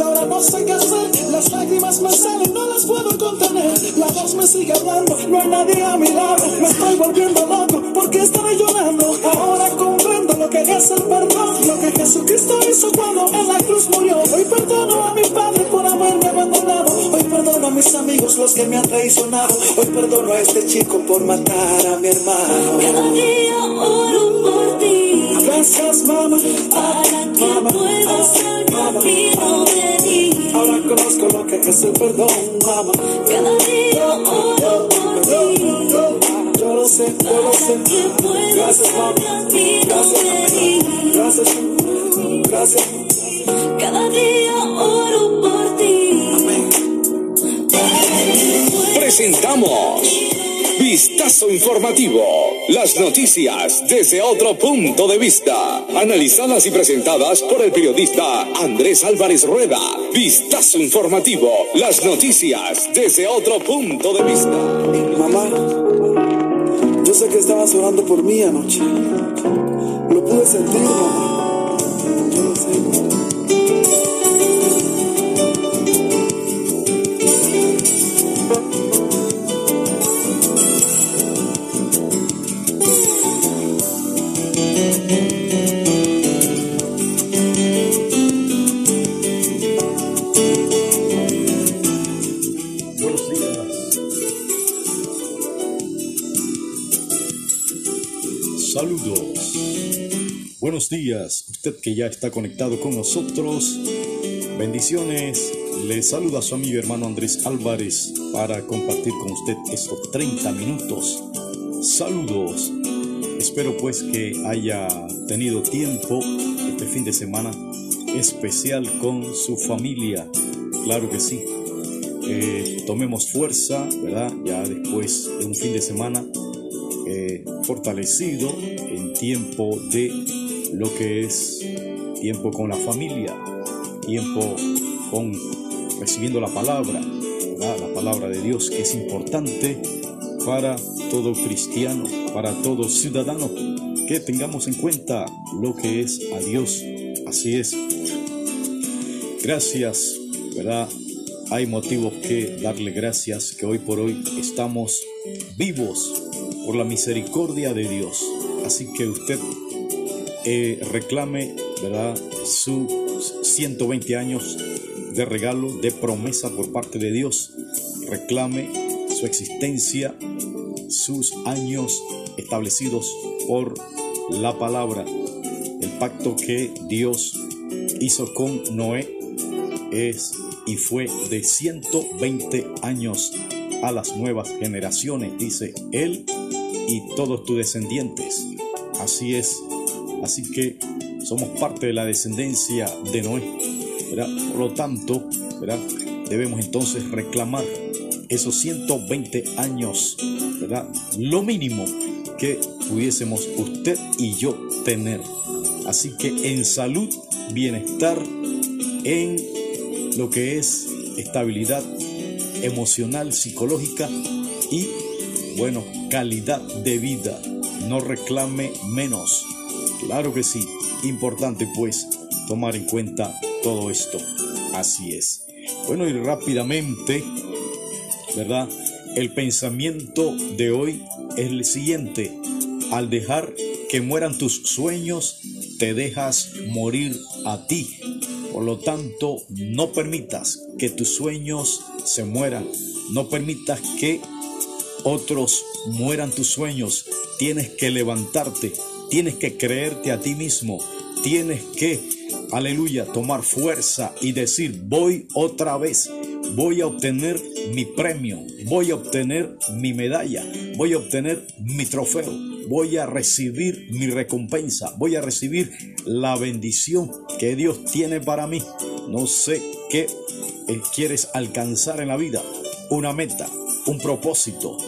ahora no sé qué hacer. Las lágrimas me salen, no las puedo contener. La voz me sigue hablando, no hay nadie a mi lado. Me estoy volviendo loco, porque estaré llorando? Ahora comprendo lo que es el perdón, lo que Jesucristo hizo cuando en la cruz murió. Hoy perdono a mi padre por haberme abandonado. Hoy perdono a mis amigos los que me han traicionado. Hoy perdono a este chico por matar a mi hermano. Cada día oro por. Gracias, mamá. Para que puedas al camino venir. Ahora conozco lo que es el perdón, mamá. Cada día oro por ti. Yo lo sé, yo lo sé. Que puedas Gracias, mamá. camino venir. Gracias, gracias. Cada día oro por ti. Presentamos Vistazo Informativo. Las noticias desde otro punto de vista. Analizadas y presentadas por el periodista Andrés Álvarez Rueda. Vistazo Informativo. Las noticias desde otro punto de vista. Mamá, yo sé que estabas orando por mí anoche. Lo pude sentir, mamá. Días, usted que ya está conectado con nosotros. Bendiciones. Le saluda a su amigo hermano Andrés Álvarez para compartir con usted estos 30 minutos. Saludos. Espero pues que haya tenido tiempo este fin de semana especial con su familia. Claro que sí. Eh, tomemos fuerza, ¿verdad? Ya después de un fin de semana eh, fortalecido en tiempo de lo que es tiempo con la familia, tiempo con recibiendo la palabra, ¿verdad? La palabra de Dios que es importante para todo cristiano, para todo ciudadano, que tengamos en cuenta lo que es a Dios. Así es. Gracias, ¿verdad? Hay motivos que darle gracias que hoy por hoy estamos vivos por la misericordia de Dios. Así que usted eh, reclame, ¿verdad? Sus 120 años de regalo, de promesa por parte de Dios. Reclame su existencia, sus años establecidos por la palabra. El pacto que Dios hizo con Noé es y fue de 120 años a las nuevas generaciones, dice él y todos tus descendientes. Así es. Así que somos parte de la descendencia de Noé. ¿verdad? Por lo tanto, ¿verdad? debemos entonces reclamar esos 120 años, ¿verdad? Lo mínimo que pudiésemos usted y yo tener. Así que en salud, bienestar, en lo que es estabilidad emocional, psicológica y, bueno, calidad de vida. No reclame menos. Claro que sí. Importante pues tomar en cuenta todo esto. Así es. Bueno, y rápidamente, ¿verdad? El pensamiento de hoy es el siguiente. Al dejar que mueran tus sueños, te dejas morir a ti. Por lo tanto, no permitas que tus sueños se mueran. No permitas que otros mueran tus sueños. Tienes que levantarte. Tienes que creerte a ti mismo. Tienes que, aleluya, tomar fuerza y decir, voy otra vez. Voy a obtener mi premio. Voy a obtener mi medalla. Voy a obtener mi trofeo. Voy a recibir mi recompensa. Voy a recibir la bendición que Dios tiene para mí. No sé qué eh, quieres alcanzar en la vida. Una meta, un propósito.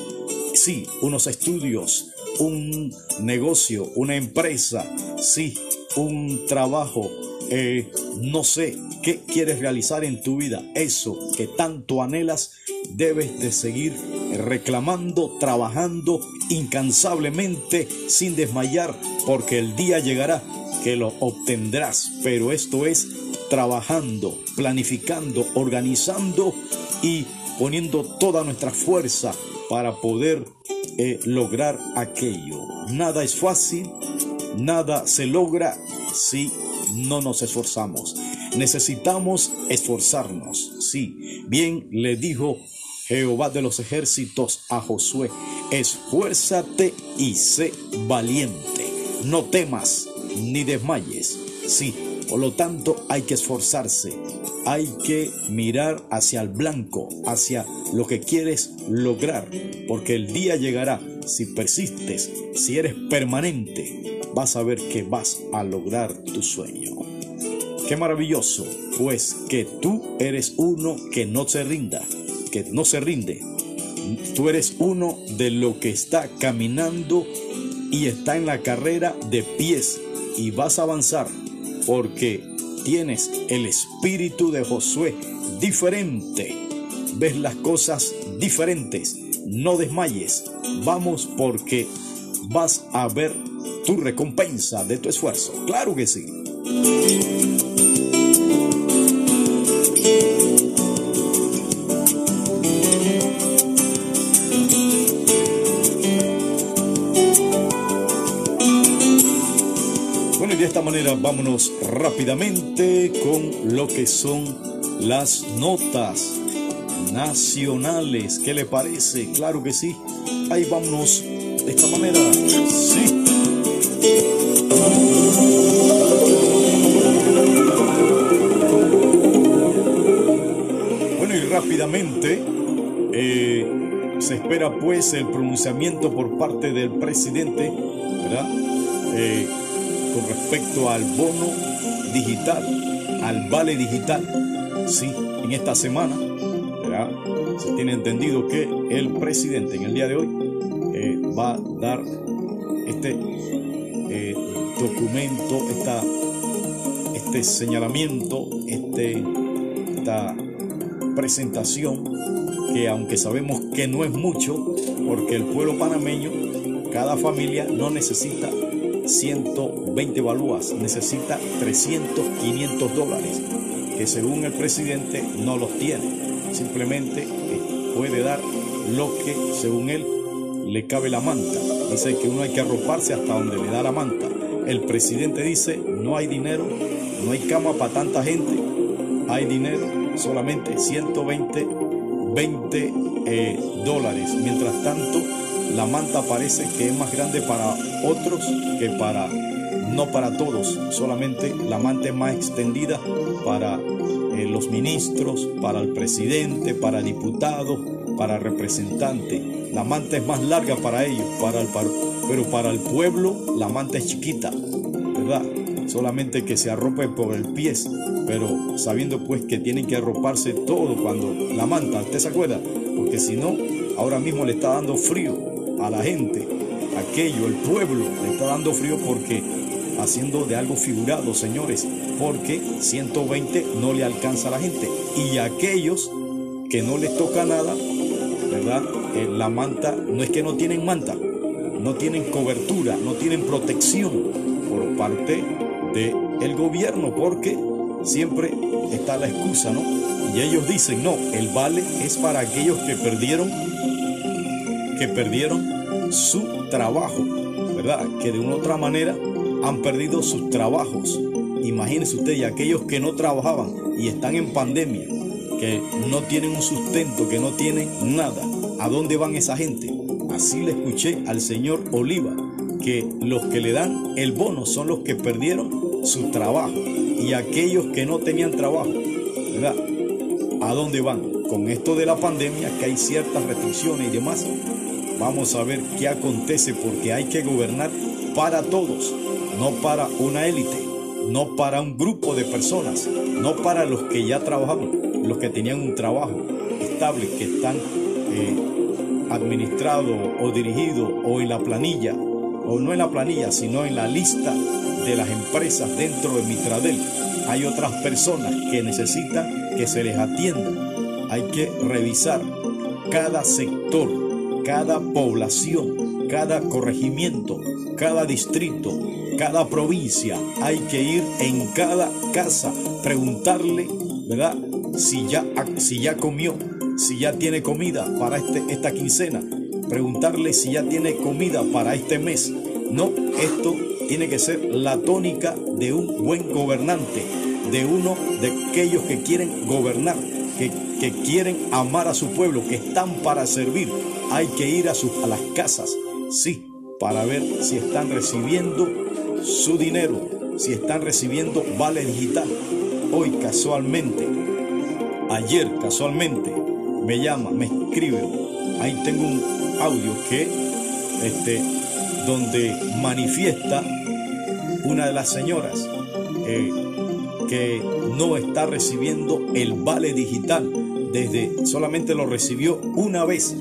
Sí, unos estudios, un negocio, una empresa. Sí, un trabajo. Eh, no sé qué quieres realizar en tu vida. Eso que tanto anhelas, debes de seguir reclamando, trabajando incansablemente, sin desmayar, porque el día llegará que lo obtendrás. Pero esto es trabajando, planificando, organizando y poniendo toda nuestra fuerza para poder eh, lograr aquello. Nada es fácil, nada se logra si no nos esforzamos. Necesitamos esforzarnos. Sí, bien le dijo Jehová de los ejércitos a Josué, esfuérzate y sé valiente. No temas ni desmayes. Sí, por lo tanto hay que esforzarse. Hay que mirar hacia el blanco, hacia lo que quieres lograr, porque el día llegará. Si persistes, si eres permanente, vas a ver que vas a lograr tu sueño. Qué maravilloso, pues que tú eres uno que no se rinda, que no se rinde. Tú eres uno de lo que está caminando y está en la carrera de pies y vas a avanzar porque tienes el espíritu de Josué diferente. Ves las cosas diferentes. No desmayes. Vamos porque vas a ver tu recompensa de tu esfuerzo. Claro que sí. Bueno, y de esta manera vámonos rápidamente con lo que son las notas nacionales. ¿Qué le parece? Claro que sí. Ahí vámonos de esta manera. Sí. Bueno, y rápidamente eh, se espera pues el pronunciamiento por parte del presidente, ¿verdad? Eh, con respecto al bono digital, al vale digital. Sí, en esta semana. Se tiene entendido que el presidente en el día de hoy eh, va a dar este eh, documento, esta, este señalamiento, este, esta presentación que aunque sabemos que no es mucho, porque el pueblo panameño, cada familia no necesita 120 balúas, necesita 300, 500 dólares, que según el presidente no los tiene, simplemente puede dar lo que según él le cabe la manta. Dice que uno hay que arroparse hasta donde le da la manta. El presidente dice, no hay dinero, no hay cama para tanta gente, hay dinero, solamente 120 20 eh, dólares. Mientras tanto, la manta parece que es más grande para otros que para no para todos. Solamente la manta es más extendida para eh, los ministros, para el presidente, para diputados, para representantes. La manta es más larga para ellos, para el, pero para el pueblo la manta es chiquita, ¿verdad? Solamente que se arrope por el pie, pero sabiendo pues que tienen que arroparse todo cuando la manta, ¿usted se acuerda? Porque si no, ahora mismo le está dando frío a la gente, aquello, el pueblo le está dando frío porque haciendo de algo figurado, señores, porque 120 no le alcanza a la gente. Y aquellos que no les toca nada, ¿verdad? Eh, la manta, no es que no tienen manta, no tienen cobertura, no tienen protección por parte del gobierno, porque siempre está la excusa, ¿no? Y ellos dicen, no, el vale es para aquellos que perdieron, que perdieron su trabajo, ¿verdad? Que de una u otra manera han perdido sus trabajos. Imagínense usted, y aquellos que no trabajaban y están en pandemia, que no tienen un sustento, que no tienen nada, ¿a dónde van esa gente? Así le escuché al señor Oliva, que los que le dan el bono son los que perdieron su trabajo y aquellos que no tenían trabajo, ¿verdad? ¿A dónde van? Con esto de la pandemia, que hay ciertas restricciones y demás, vamos a ver qué acontece porque hay que gobernar para todos, no para una élite, no para un grupo de personas, no para los que ya trabajaban, los que tenían un trabajo estable, que están eh, administrados o dirigidos o en la planilla, o no en la planilla, sino en la lista de las empresas dentro de Mitradel. Hay otras personas que necesitan que se les atienda. Hay que revisar cada sector, cada población, cada corregimiento, cada distrito, cada provincia. Hay que ir en cada casa, preguntarle, ¿verdad? Si ya, si ya comió, si ya tiene comida para este, esta quincena. Preguntarle si ya tiene comida para este mes. No, esto tiene que ser la tónica de un buen gobernante, de uno de aquellos que quieren gobernar, que, que quieren amar a su pueblo, que están para servir. Hay que ir a, sus, a las casas, sí, para ver si están recibiendo su dinero, si están recibiendo vale digital. Hoy casualmente, ayer casualmente, me llama, me escribe, ahí tengo un audio que, este, donde manifiesta una de las señoras eh, que no está recibiendo el vale digital. Desde solamente lo recibió una vez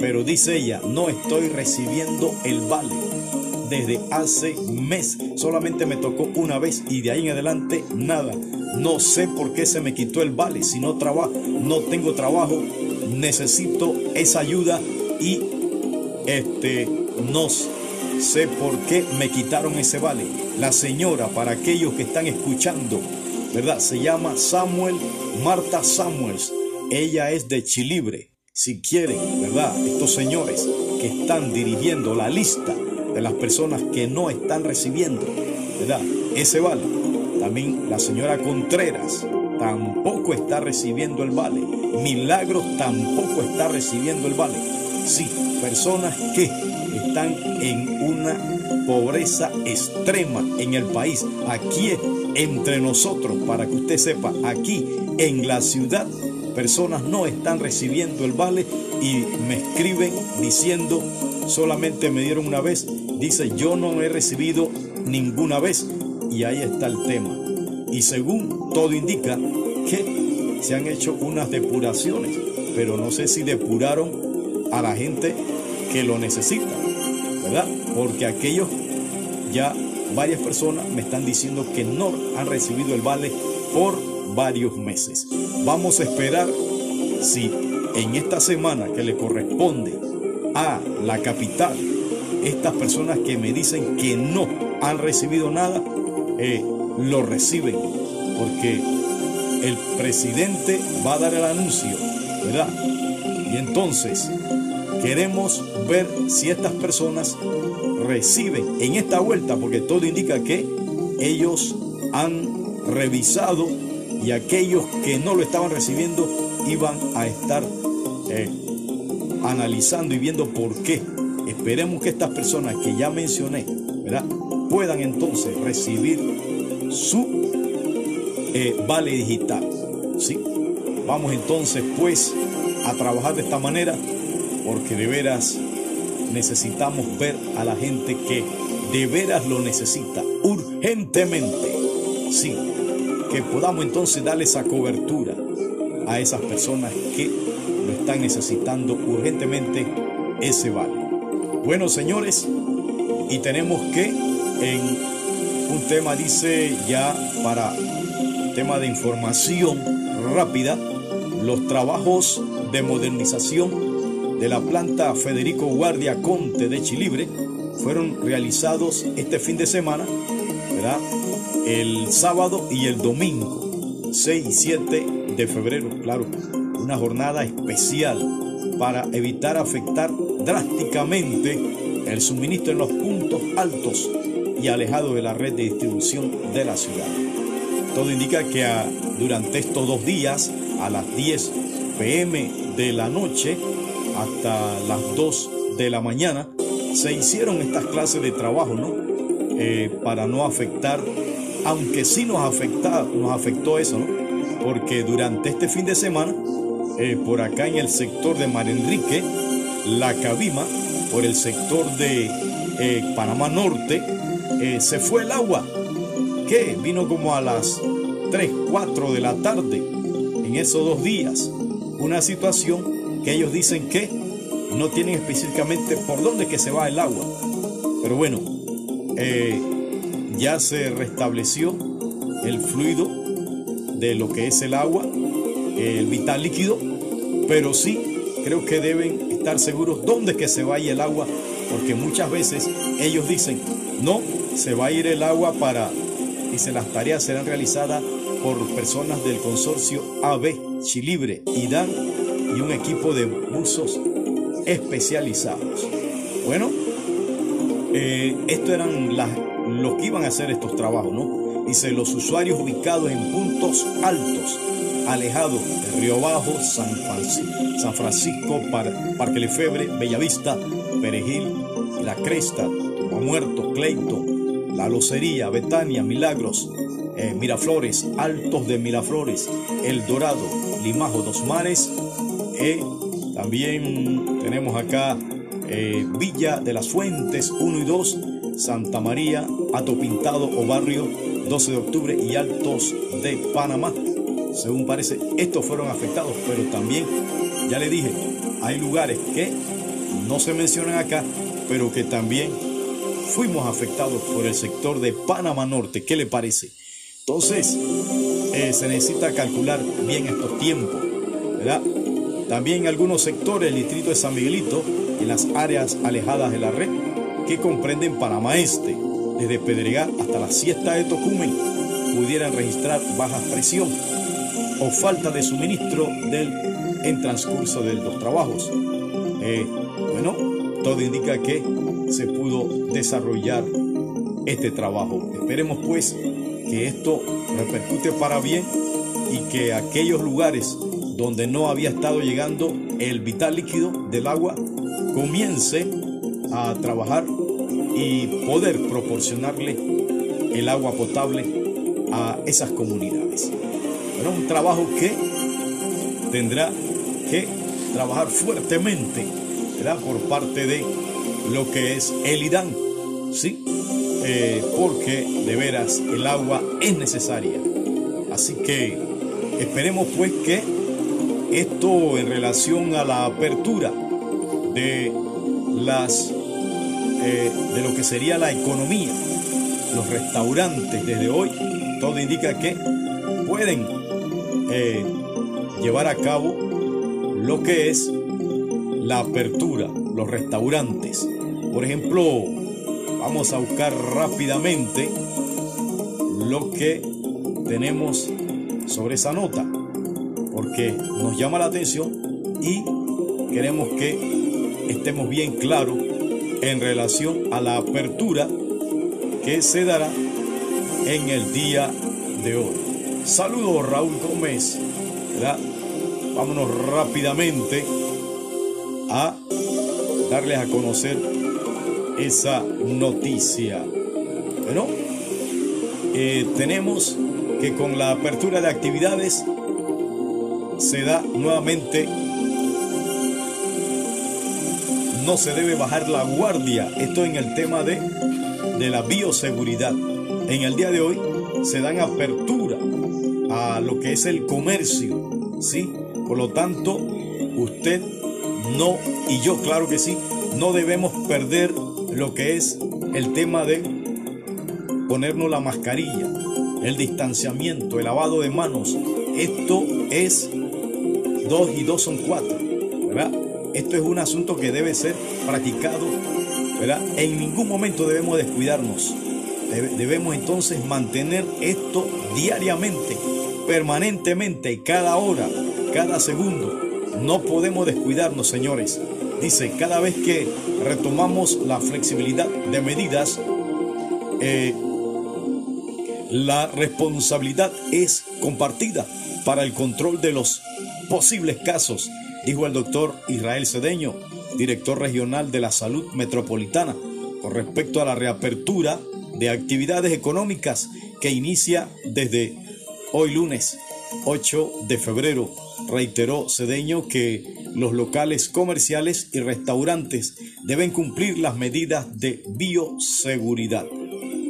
pero dice ella no estoy recibiendo el vale desde hace mes solamente me tocó una vez y de ahí en adelante nada no sé por qué se me quitó el vale si no trabajo no tengo trabajo necesito esa ayuda y este no sé por qué me quitaron ese vale la señora, para aquellos que están escuchando, ¿verdad? Se llama Samuel, Marta Samuels. Ella es de Chilibre. Si quieren, ¿verdad? Estos señores que están dirigiendo la lista de las personas que no están recibiendo, ¿verdad? Ese vale. También la señora Contreras tampoco está recibiendo el vale. Milagros tampoco está recibiendo el vale. Sí, personas que están en una pobreza extrema en el país. Aquí entre nosotros, para que usted sepa, aquí en la ciudad, personas no están recibiendo el vale y me escriben diciendo, solamente me dieron una vez. Dice, yo no he recibido ninguna vez. Y ahí está el tema. Y según todo indica que se han hecho unas depuraciones, pero no sé si depuraron a la gente que lo necesita, ¿verdad? Porque aquellos ya varias personas me están diciendo que no han recibido el vale por varios meses. Vamos a esperar si en esta semana que le corresponde a la capital, estas personas que me dicen que no han recibido nada, eh, lo reciben, porque el presidente va a dar el anuncio, ¿verdad? Y entonces queremos ver si estas personas reciben en esta vuelta, porque todo indica que ellos han revisado y aquellos que no lo estaban recibiendo iban a estar eh, analizando y viendo por qué. Esperemos que estas personas que ya mencioné, ¿verdad? puedan entonces recibir su eh, vale digital. ¿sí? Vamos entonces pues a trabajar de esta manera porque de veras necesitamos ver a la gente que de veras lo necesita urgentemente. Sí, que podamos entonces darle esa cobertura a esas personas que lo están necesitando urgentemente ese vale. Bueno, señores, y tenemos que en un tema dice ya para tema de información rápida, los trabajos de modernización de la planta Federico Guardia Conte de Chilibre fueron realizados este fin de semana, ¿verdad? El sábado y el domingo, 6 y 7 de febrero, claro, una jornada especial para evitar afectar drásticamente el suministro en los puntos altos y alejados de la red de distribución de la ciudad. Todo indica que durante estos dos días, a las 10 pm de la noche, hasta las 2 de la mañana, se hicieron estas clases de trabajo, ¿no? Eh, para no afectar, aunque sí nos, afecta, nos afectó eso, ¿no? Porque durante este fin de semana, eh, por acá en el sector de Mar Enrique, la Cabima, por el sector de eh, Panamá Norte, se fue el agua, que vino como a las 3, 4 de la tarde en esos dos días. Una situación que ellos dicen que no tienen específicamente por dónde que se va el agua. Pero bueno, eh, ya se restableció el fluido de lo que es el agua, el vital líquido, pero sí creo que deben estar seguros dónde que se vaya el agua, porque muchas veces ellos dicen, no, se va a ir el agua para, dice, las tareas serán realizadas por personas del consorcio AB, Chilibre, IDAN y un equipo de buzos especializados. Bueno, eh, esto eran las, los que iban a hacer estos trabajos, ¿no? Dice, los usuarios ubicados en puntos altos, alejados de Río Bajo, San Francisco, San Francisco Par- Parque Lefebre, Bellavista, Perejil, La Cresta, Muerto, Cleito, La Locería, Betania, Milagros, eh, Miraflores, Altos de Miraflores, El Dorado, Limajo, Dos Mares, eh, también tenemos acá eh, Villa de las Fuentes 1 y 2, Santa María, Ato Pintado o Barrio 12 de octubre y Altos de Panamá. Según parece, estos fueron afectados, pero también, ya le dije, hay lugares que no se mencionan acá, pero que también fuimos afectados por el sector de Panamá Norte. ¿Qué le parece? Entonces, eh, se necesita calcular bien estos tiempos, ¿verdad? También algunos sectores del distrito de San Miguelito, en las áreas alejadas de la red, que comprenden Panamá Este, desde Pedregal hasta la siesta de Tocumen, pudieran registrar baja presión o falta de suministro del, en transcurso de los trabajos. Eh, bueno, todo indica que se pudo desarrollar este trabajo. Esperemos pues que esto repercute para bien y que aquellos lugares donde no había estado llegando el vital líquido del agua comience a trabajar y poder proporcionarle el agua potable a esas comunidades. Pero un trabajo que tendrá que trabajar fuertemente ¿verdad? por parte de lo que es el IDAN, ¿sí? Eh, porque de veras el agua es necesaria. Así que esperemos pues que esto en relación a la apertura de las de lo que sería la economía, los restaurantes desde hoy, todo indica que pueden eh, llevar a cabo lo que es la apertura, los restaurantes. Por ejemplo, vamos a buscar rápidamente lo que tenemos sobre esa nota, porque nos llama la atención y queremos que estemos bien claros en relación a la apertura que se dará en el día de hoy. Saludos Raúl Gómez. ¿verdad? Vámonos rápidamente a darles a conocer esa noticia. Bueno, eh, tenemos que con la apertura de actividades se da nuevamente, no se debe bajar la guardia. Esto en el tema de, de la bioseguridad. En el día de hoy se dan apertura a lo que es el comercio, ¿sí? Por lo tanto, usted no, y yo claro que sí, no debemos perder lo que es el tema de ponernos la mascarilla, el distanciamiento, el lavado de manos. Esto es dos y dos son cuatro. Esto es un asunto que debe ser practicado, ¿verdad? En ningún momento debemos descuidarnos. Debemos entonces mantener esto diariamente, permanentemente, cada hora, cada segundo. No podemos descuidarnos, señores. Dice, cada vez que retomamos la flexibilidad de medidas, eh, la responsabilidad es compartida para el control de los posibles casos, dijo el doctor Israel Cedeño, director regional de la salud metropolitana, con respecto a la reapertura de actividades económicas que inicia desde hoy lunes 8 de febrero. Reiteró Cedeño que los locales comerciales y restaurantes deben cumplir las medidas de bioseguridad.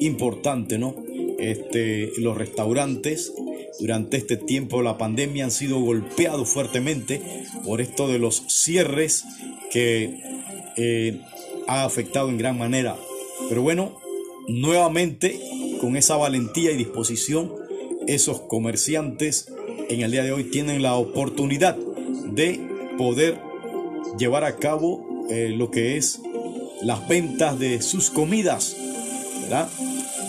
Importante, ¿no? Este, los restaurantes durante este tiempo la pandemia han sido golpeados fuertemente por esto de los cierres que eh, ha afectado en gran manera. Pero bueno, nuevamente con esa valentía y disposición, esos comerciantes en el día de hoy tienen la oportunidad de poder llevar a cabo eh, lo que es las ventas de sus comidas, ¿verdad?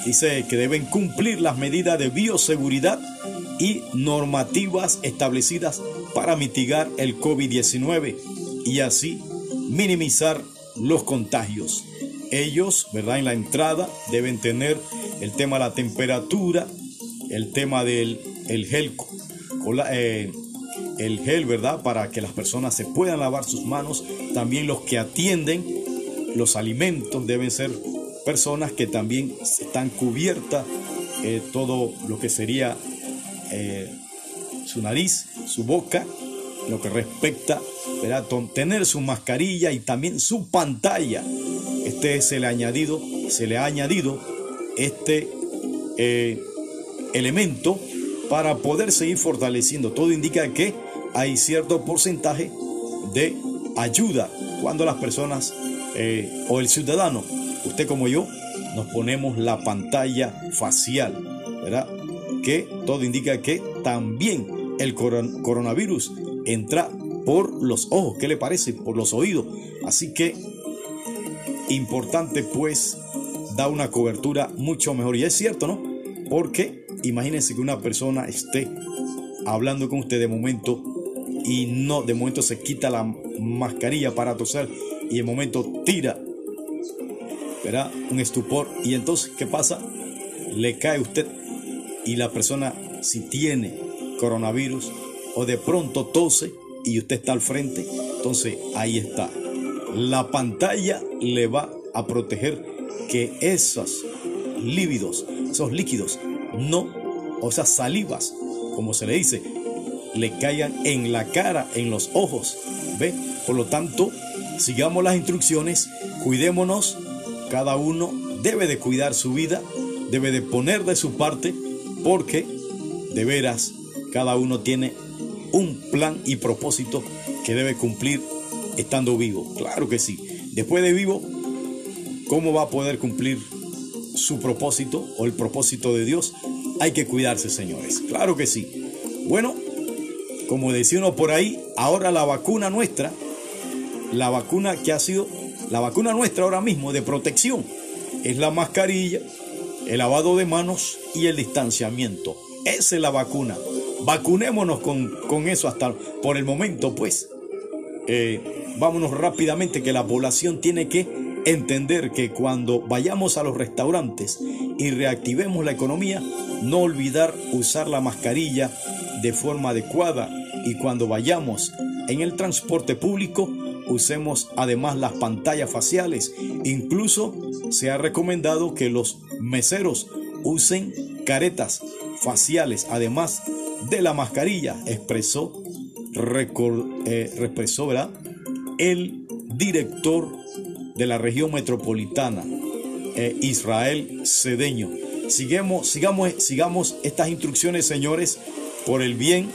dice que deben cumplir las medidas de bioseguridad y normativas establecidas para mitigar el COVID-19 y así minimizar los contagios. Ellos, ¿verdad? En la entrada deben tener el tema de la temperatura, el tema del el gel, eh, el gel, ¿verdad? Para que las personas se puedan lavar sus manos. También los que atienden los alimentos deben ser personas que también están cubiertas eh, todo lo que sería eh, su nariz, su boca, lo que respecta, ¿verdad? tener su mascarilla y también su pantalla. Este se le ha añadido, se le ha añadido este eh, elemento para poder seguir fortaleciendo. Todo indica que hay cierto porcentaje de ayuda cuando las personas eh, o el ciudadano, usted como yo, nos ponemos la pantalla facial, ¿verdad? Que todo indica que también el coronavirus entra por los ojos, ¿qué le parece? Por los oídos. Así que importante pues da una cobertura mucho mejor. Y es cierto, ¿no? Porque imagínense que una persona esté hablando con usted de momento y no, de momento se quita la mascarilla para toser y de momento tira, ¿verdad? Un estupor. Y entonces, ¿qué pasa? Le cae usted y la persona, si tiene coronavirus o de pronto tose y usted está al frente, entonces ahí está. La pantalla le va a proteger que esos lívidos, esos líquidos, no, o sea, salivas, como se le dice, le caigan en la cara, en los ojos. ¿Ve? Por lo tanto, sigamos las instrucciones, cuidémonos, cada uno debe de cuidar su vida, debe de poner de su parte, porque de veras cada uno tiene un plan y propósito que debe cumplir estando vivo. Claro que sí. Después de vivo, ¿cómo va a poder cumplir su propósito o el propósito de Dios? Hay que cuidarse, señores. Claro que sí. Bueno, como decía uno por ahí, ahora la vacuna nuestra, la vacuna que ha sido, la vacuna nuestra ahora mismo de protección, es la mascarilla, el lavado de manos y el distanciamiento. Esa es la vacuna. Vacunémonos con, con eso hasta por el momento, pues. Eh, vámonos rápidamente que la población tiene que entender que cuando vayamos a los restaurantes y reactivemos la economía, no olvidar usar la mascarilla de forma adecuada y cuando vayamos en el transporte público usemos además las pantallas faciales. Incluso se ha recomendado que los meseros usen caretas faciales además de la mascarilla, expresó, eh, expresó el director de la región metropolitana, eh, Israel Cedeño. Sigamos, sigamos, sigamos estas instrucciones, señores, por el bien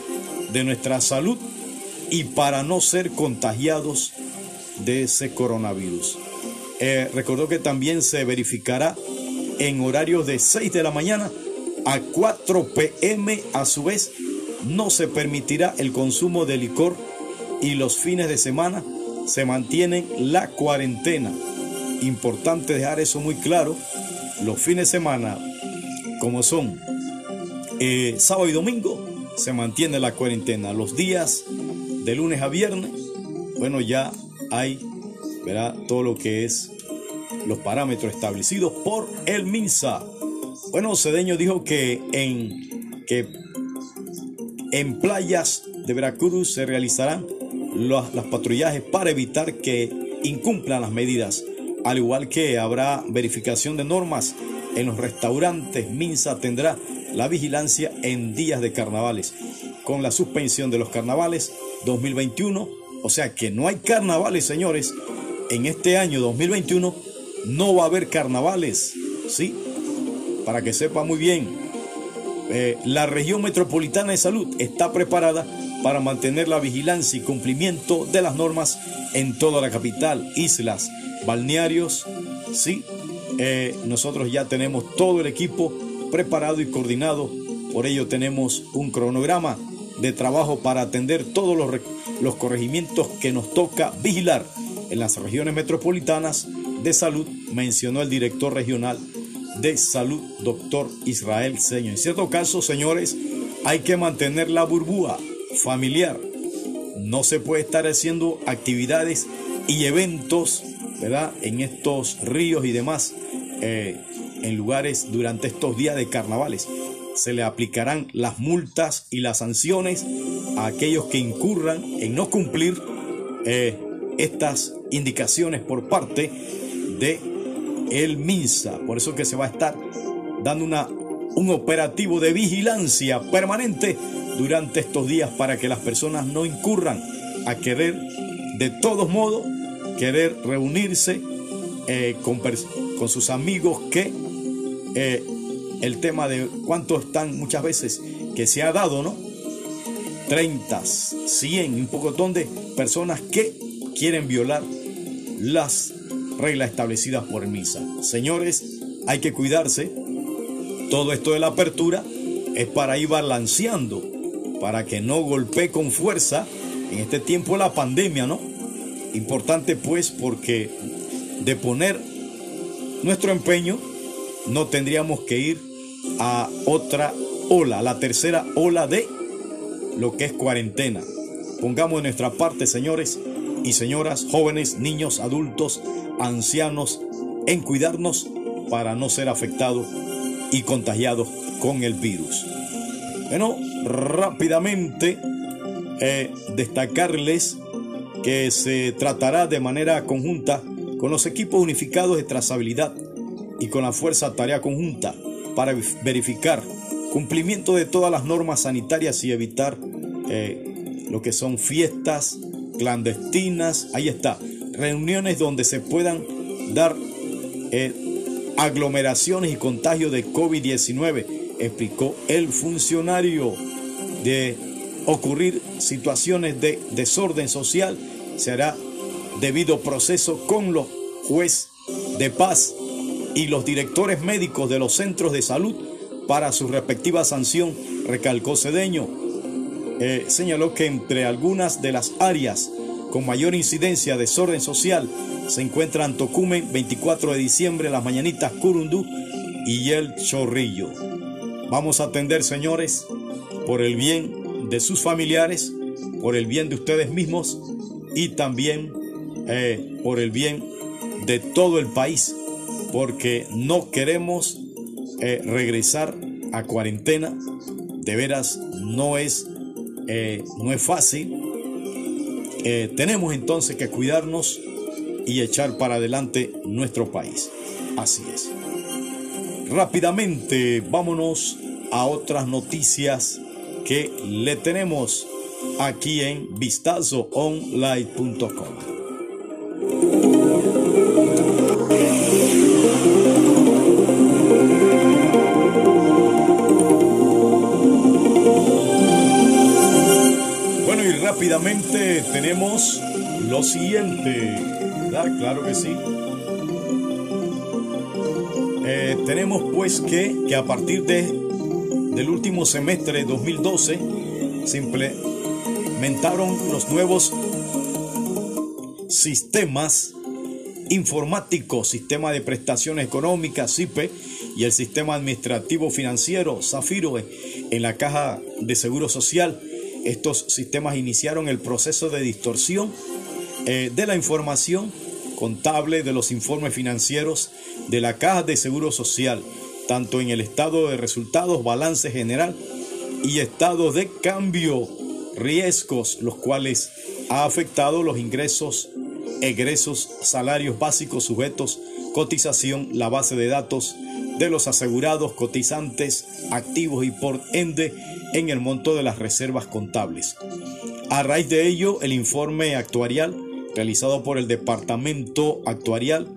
de nuestra salud y para no ser contagiados de ese coronavirus. Eh, recordó que también se verificará en horarios de 6 de la mañana a 4 pm a su vez no se permitirá el consumo de licor y los fines de semana se mantienen la cuarentena. Importante dejar eso muy claro. Los fines de semana, como son eh, sábado y domingo, se mantiene la cuarentena. Los días de lunes a viernes, bueno, ya hay, verá, todo lo que es los parámetros establecidos por el MINSA. Bueno, Cedeño dijo que en, que en playas de Veracruz se realizarán los, los patrullajes para evitar que incumplan las medidas, al igual que habrá verificación de normas en los restaurantes. MINSA tendrá la vigilancia en días de carnavales. Con la suspensión de los carnavales 2021, o sea que no hay carnavales, señores, en este año 2021 no va a haber carnavales, ¿sí? Para que sepa muy bien, eh, la región metropolitana de salud está preparada para mantener la vigilancia y cumplimiento de las normas en toda la capital, islas, balnearios, ¿sí? Eh, nosotros ya tenemos todo el equipo preparado y coordinado. Por ello tenemos un cronograma de trabajo para atender todos los, los corregimientos que nos toca vigilar en las regiones metropolitanas de salud, mencionó el director regional de Salud, doctor Israel Seño. En cierto caso, señores, hay que mantener la burbuja familiar. No se puede estar haciendo actividades y eventos, ¿verdad? En estos ríos y demás, eh, en lugares durante estos días de carnavales. Se le aplicarán las multas y las sanciones a aquellos que incurran en no cumplir eh, estas indicaciones por parte de el MINSA. Por eso que se va a estar dando una, un operativo de vigilancia permanente durante estos días para que las personas no incurran a querer de todos modos querer reunirse eh, con, con, sus amigos que eh, el tema de cuánto están muchas veces que se ha dado, ¿no? 30, 100, un poco de personas que quieren violar las reglas establecidas por misa. Señores, hay que cuidarse. Todo esto de la apertura es para ir balanceando, para que no golpee con fuerza en este tiempo la pandemia, ¿no? Importante pues porque de poner nuestro empeño no tendríamos que ir a otra ola, la tercera ola de lo que es cuarentena. Pongamos de nuestra parte, señores y señoras, jóvenes, niños, adultos, ancianos, en cuidarnos para no ser afectados y contagiados con el virus. Bueno, rápidamente eh, destacarles que se tratará de manera conjunta con los equipos unificados de trazabilidad y con la Fuerza Tarea Conjunta para verificar cumplimiento de todas las normas sanitarias y evitar eh, lo que son fiestas clandestinas, ahí está, reuniones donde se puedan dar eh, aglomeraciones y contagios de COVID-19, explicó el funcionario de ocurrir situaciones de desorden social, se hará debido proceso con los jueces de paz y los directores médicos de los centros de salud para su respectiva sanción, recalcó Cedeño. Eh, señaló que entre algunas de las áreas con mayor incidencia de desorden social se encuentran Tocumen, 24 de diciembre, Las Mañanitas, Curundú y El Chorrillo. Vamos a atender, señores, por el bien de sus familiares, por el bien de ustedes mismos y también eh, por el bien de todo el país, porque no queremos eh, regresar a cuarentena. De veras, no es, eh, no es fácil. Tenemos entonces que cuidarnos y echar para adelante nuestro país. Así es. Rápidamente, vámonos a otras noticias que le tenemos aquí en vistazoonline.com. rápidamente tenemos lo siguiente. Claro que sí. Eh, tenemos pues que, que a partir de, del último semestre de 2012 se implementaron los nuevos sistemas informáticos, sistema de prestaciones económicas, CIPE, y el sistema administrativo financiero, Zafiro, en la Caja de Seguro Social. Estos sistemas iniciaron el proceso de distorsión eh, de la información contable de los informes financieros de la Caja de Seguro Social, tanto en el estado de resultados, balance general y estado de cambio, riesgos, los cuales ha afectado los ingresos, egresos, salarios básicos sujetos, cotización, la base de datos de los asegurados, cotizantes, activos y por ende en el monto de las reservas contables. A raíz de ello, el informe actuarial realizado por el Departamento Actuarial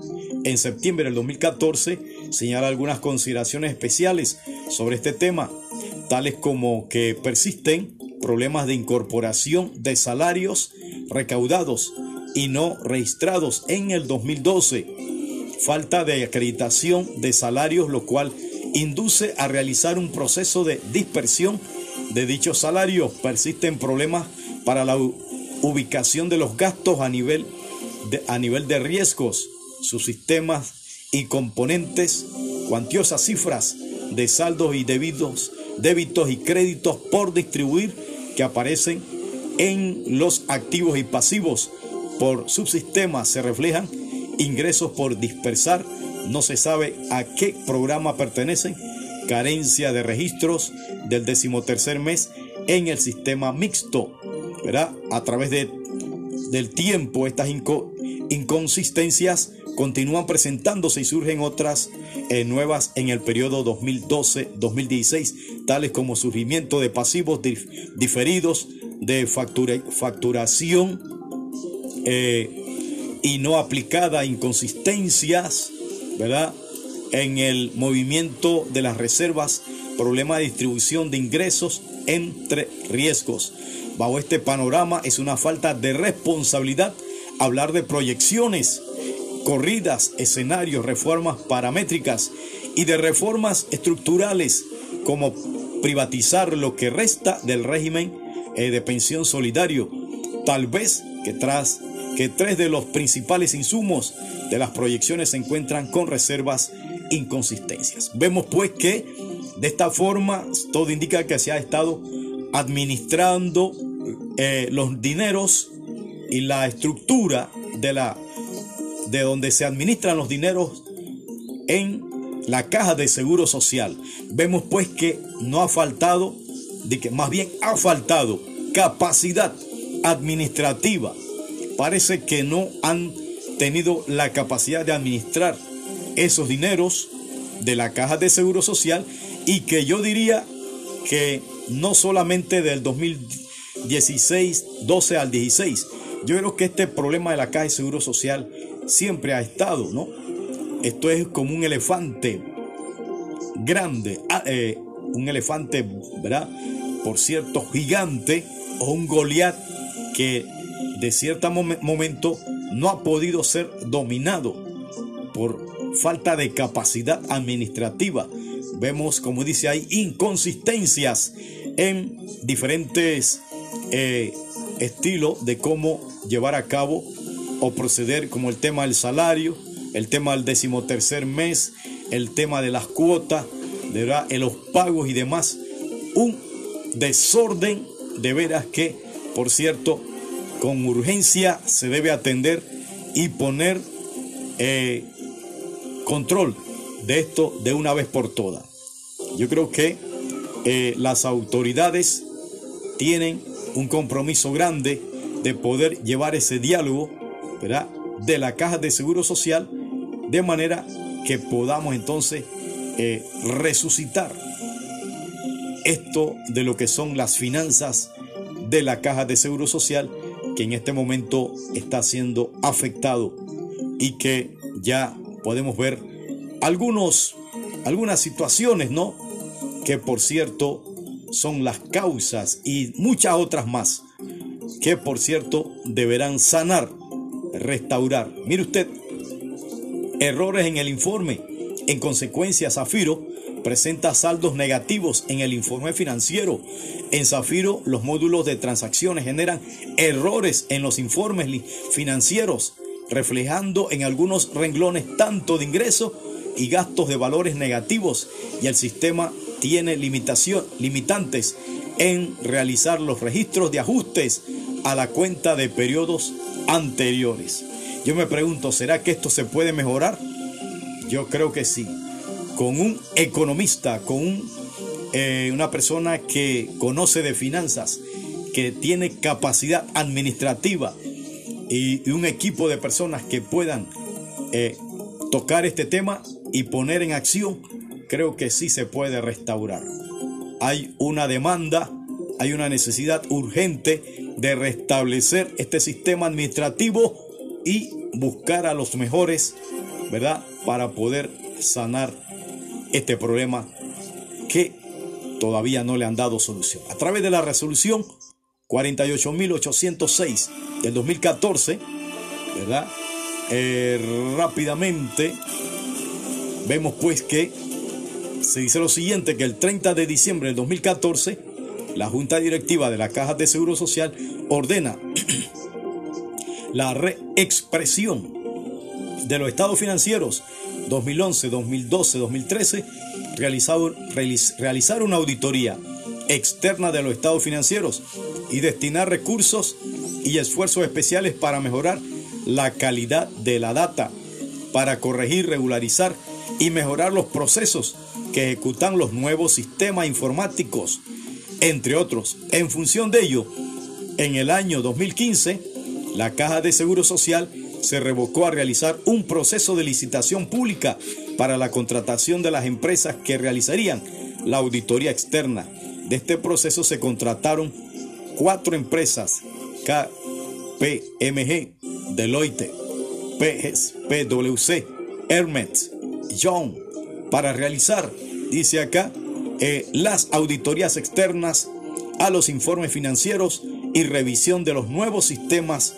en septiembre del 2014 señala algunas consideraciones especiales sobre este tema, tales como que persisten problemas de incorporación de salarios recaudados y no registrados en el 2012, falta de acreditación de salarios, lo cual induce a realizar un proceso de dispersión de dichos salarios, persisten problemas para la ubicación de los gastos a nivel de, a nivel de riesgos, sus sistemas y componentes cuantiosas cifras de saldos y debidos, débitos y créditos por distribuir que aparecen en los activos y pasivos por subsistemas se reflejan ingresos por dispersar, no se sabe a qué programa pertenecen, carencia de registros del decimotercer mes en el sistema mixto, ¿verdad? A través de, del tiempo estas inco- inconsistencias continúan presentándose y surgen otras eh, nuevas en el periodo 2012-2016, tales como surgimiento de pasivos dif- diferidos de factura- facturación eh, y no aplicada, inconsistencias, ¿verdad? En el movimiento de las reservas, problema de distribución de ingresos entre riesgos. Bajo este panorama es una falta de responsabilidad hablar de proyecciones, corridas, escenarios, reformas paramétricas y de reformas estructurales como privatizar lo que resta del régimen eh, de pensión solidario. Tal vez que tras que tres de los principales insumos de las proyecciones se encuentran con reservas inconsistencias. Vemos pues que de esta forma todo indica que se ha estado administrando eh, los dineros y la estructura de la de donde se administran los dineros en la caja de seguro social. Vemos pues que no ha faltado, de que más bien ha faltado capacidad administrativa. Parece que no han tenido la capacidad de administrar esos dineros de la caja de seguro social y que yo diría que no solamente del 2016, 12 al 16. Yo creo que este problema de la caja de seguro social siempre ha estado, ¿no? Esto es como un elefante grande, ah, eh, un elefante, ¿verdad? Por cierto, gigante o un Goliat que de cierto mom- momento no ha podido ser dominado por falta de capacidad administrativa. Vemos, como dice ahí, inconsistencias en diferentes eh, estilos de cómo llevar a cabo o proceder, como el tema del salario, el tema del decimotercer mes, el tema de las cuotas, de verdad, en los pagos y demás. Un desorden de veras que, por cierto, con urgencia se debe atender y poner eh, control de esto de una vez por todas. Yo creo que eh, las autoridades tienen un compromiso grande de poder llevar ese diálogo ¿verdad? de la caja de seguro social de manera que podamos entonces eh, resucitar esto de lo que son las finanzas de la caja de seguro social que en este momento está siendo afectado y que ya podemos ver algunos algunas situaciones, ¿no? Que por cierto son las causas y muchas otras más que por cierto deberán sanar, restaurar. Mire usted, errores en el informe. En consecuencia, Zafiro presenta saldos negativos en el informe financiero. En Zafiro, los módulos de transacciones generan errores en los informes financieros, reflejando en algunos renglones tanto de ingresos y gastos de valores negativos y el sistema tiene limitación, limitantes en realizar los registros de ajustes a la cuenta de periodos anteriores. Yo me pregunto, ¿será que esto se puede mejorar? Yo creo que sí. Con un economista, con eh, una persona que conoce de finanzas, que tiene capacidad administrativa y, y un equipo de personas que puedan eh, tocar este tema y poner en acción, creo que sí se puede restaurar. Hay una demanda, hay una necesidad urgente de restablecer este sistema administrativo y buscar a los mejores, ¿verdad? Para poder sanar este problema que todavía no le han dado solución. A través de la resolución 48.806 del 2014, ¿verdad? Eh, rápidamente vemos pues que se dice lo siguiente, que el 30 de diciembre del 2014, la Junta Directiva de la Caja de Seguro Social ordena la reexpresión de los estados financieros 2011, 2012, 2013 realizaron, realizar una auditoría externa de los estados financieros y destinar recursos y esfuerzos especiales para mejorar la calidad de la data, para corregir, regularizar y mejorar los procesos que ejecutan los nuevos sistemas informáticos, entre otros. En función de ello, en el año 2015, la Caja de Seguro Social se revocó a realizar un proceso de licitación pública para la contratación de las empresas que realizarían la auditoría externa. De este proceso se contrataron cuatro empresas, KPMG, Deloitte, PwC, Hermes, Young, para realizar, dice acá, eh, las auditorías externas a los informes financieros y revisión de los nuevos sistemas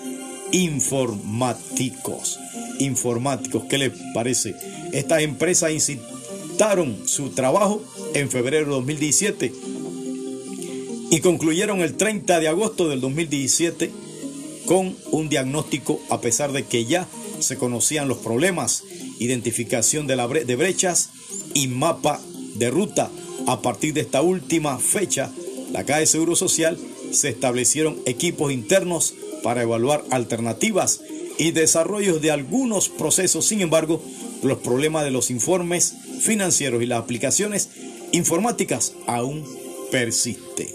informáticos. Informáticos, ¿qué les parece? Estas empresas incitaron su trabajo en febrero de 2017 y concluyeron el 30 de agosto del 2017 con un diagnóstico a pesar de que ya se conocían los problemas, identificación de, la de brechas y mapa de ruta. A partir de esta última fecha, la Caja de Seguro Social se establecieron equipos internos para evaluar alternativas y desarrollos de algunos procesos. Sin embargo, los problemas de los informes financieros y las aplicaciones informáticas aún persisten.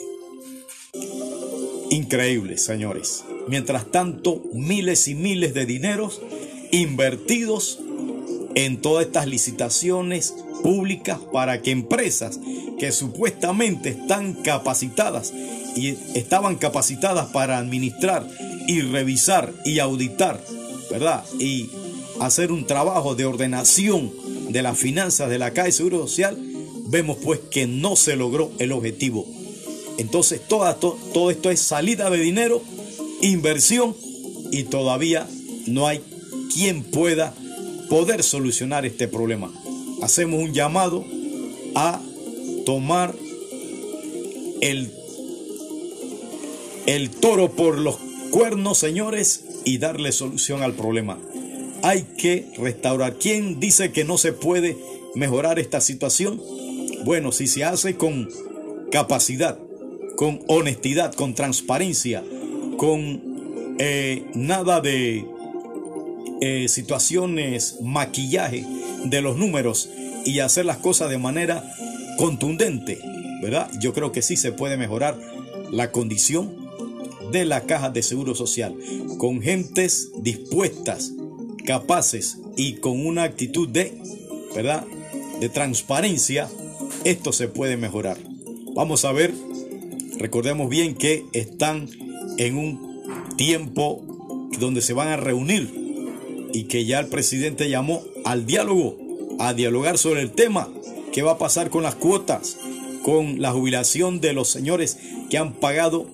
Increíble, señores. Mientras tanto, miles y miles de dineros invertidos en todas estas licitaciones públicas para que empresas que supuestamente están capacitadas y estaban capacitadas para administrar y revisar y auditar, ¿verdad? Y hacer un trabajo de ordenación de las finanzas de la Caja de Seguro Social, vemos pues que no se logró el objetivo. Entonces todo, todo esto es salida de dinero, inversión y todavía no hay quien pueda poder solucionar este problema. Hacemos un llamado a tomar el, el toro por los cuernos, señores, y darle solución al problema. Hay que restaurar. ¿Quién dice que no se puede mejorar esta situación? Bueno, si se hace con capacidad, con honestidad, con transparencia, con eh, nada de eh, situaciones, maquillaje de los números y hacer las cosas de manera contundente, ¿verdad? Yo creo que sí se puede mejorar la condición de la caja de seguro social, con gentes dispuestas, capaces y con una actitud de, ¿verdad? De transparencia, esto se puede mejorar. Vamos a ver, recordemos bien que están en un tiempo donde se van a reunir y que ya el presidente llamó al diálogo, a dialogar sobre el tema, qué va a pasar con las cuotas, con la jubilación de los señores que han pagado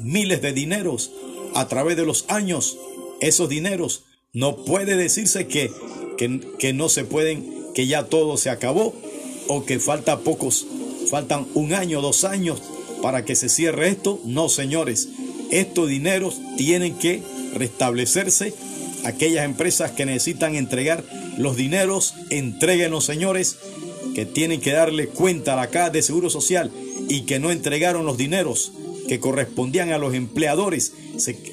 miles de dineros a través de los años. Esos dineros no puede decirse que, que, no se pueden, que ya todo se acabó o que falta pocos, faltan un año, dos años para que se cierre esto. No, señores, estos dineros tienen que restablecerse. Aquellas empresas que necesitan entregar los dineros, entreguen los señores, que tienen que darle cuenta a la Caja de Seguro Social y que no entregaron los dineros que correspondían a los empleadores,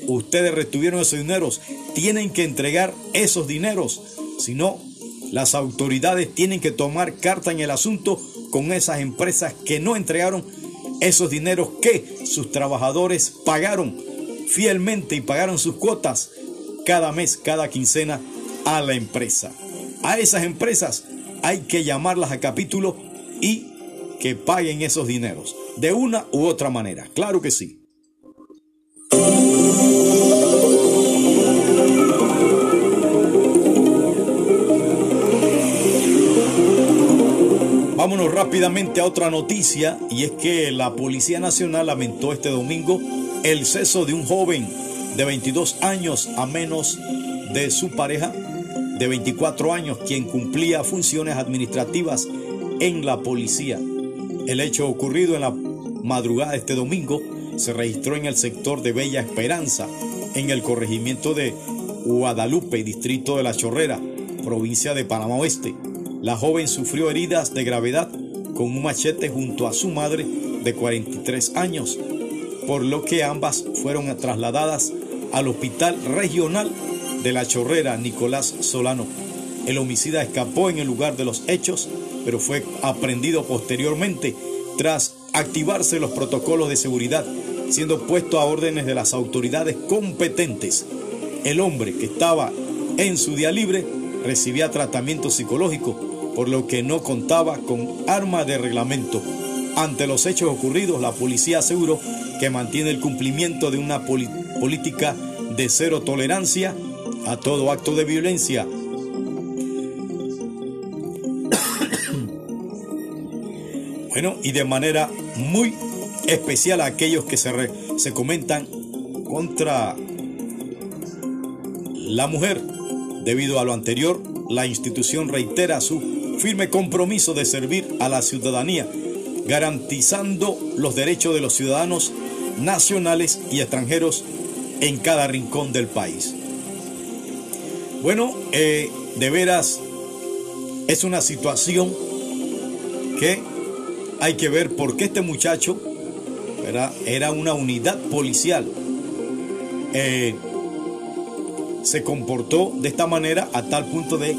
ustedes retuvieron esos dineros, tienen que entregar esos dineros, si no, las autoridades tienen que tomar carta en el asunto con esas empresas que no entregaron esos dineros que sus trabajadores pagaron fielmente y pagaron sus cuotas cada mes, cada quincena a la empresa. A esas empresas hay que llamarlas a capítulo y que paguen esos dineros de una u otra manera. Claro que sí. Vámonos rápidamente a otra noticia y es que la Policía Nacional lamentó este domingo el ceso de un joven de 22 años a menos de su pareja de 24 años quien cumplía funciones administrativas en la policía. El hecho ocurrido en la madrugada de este domingo se registró en el sector de Bella Esperanza, en el corregimiento de Guadalupe, distrito de La Chorrera. provincia de Panamá Oeste. La joven sufrió heridas de gravedad con un machete junto a su madre de 43 años, por lo que ambas fueron trasladadas al Hospital Regional de la Chorrera Nicolás Solano. El homicida escapó en el lugar de los hechos, pero fue aprendido posteriormente tras activarse los protocolos de seguridad, siendo puesto a órdenes de las autoridades competentes. El hombre que estaba en su día libre recibía tratamiento psicológico, por lo que no contaba con arma de reglamento. Ante los hechos ocurridos, la policía aseguró que mantiene el cumplimiento de una política de cero tolerancia a todo acto de violencia. bueno, y de manera muy especial a aquellos que se, se comentan contra la mujer. Debido a lo anterior, la institución reitera su firme compromiso de servir a la ciudadanía, garantizando los derechos de los ciudadanos nacionales y extranjeros en cada rincón del país. Bueno, eh, de veras es una situación que hay que ver por qué este muchacho era una unidad policial. Eh, se comportó de esta manera a tal punto de,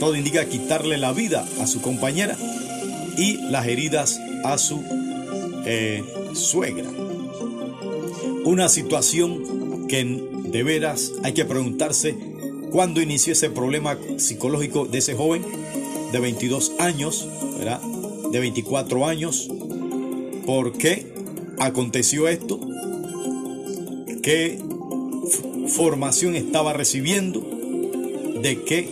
todo indica, quitarle la vida a su compañera y las heridas a su eh, suegra. Una situación que de veras hay que preguntarse cuándo inició ese problema psicológico de ese joven de 22 años, ¿verdad? de 24 años. ¿Por qué aconteció esto? ¿Qué formación estaba recibiendo? ¿De qué